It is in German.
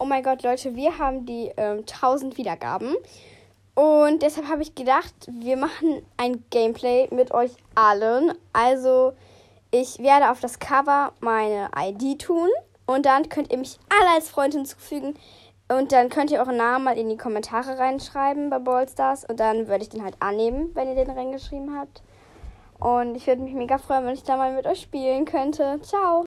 oh mein Gott, Leute, wir haben die ähm, 1000 Wiedergaben. Und deshalb habe ich gedacht, wir machen ein Gameplay mit euch allen. Also, ich werde auf das Cover meine ID tun. Und dann könnt ihr mich alle als Freund hinzufügen. Und dann könnt ihr euren Namen mal in die Kommentare reinschreiben bei Ballstars. Und dann würde ich den halt annehmen, wenn ihr den reingeschrieben habt. Und ich würde mich mega freuen, wenn ich da mal mit euch spielen könnte. Ciao!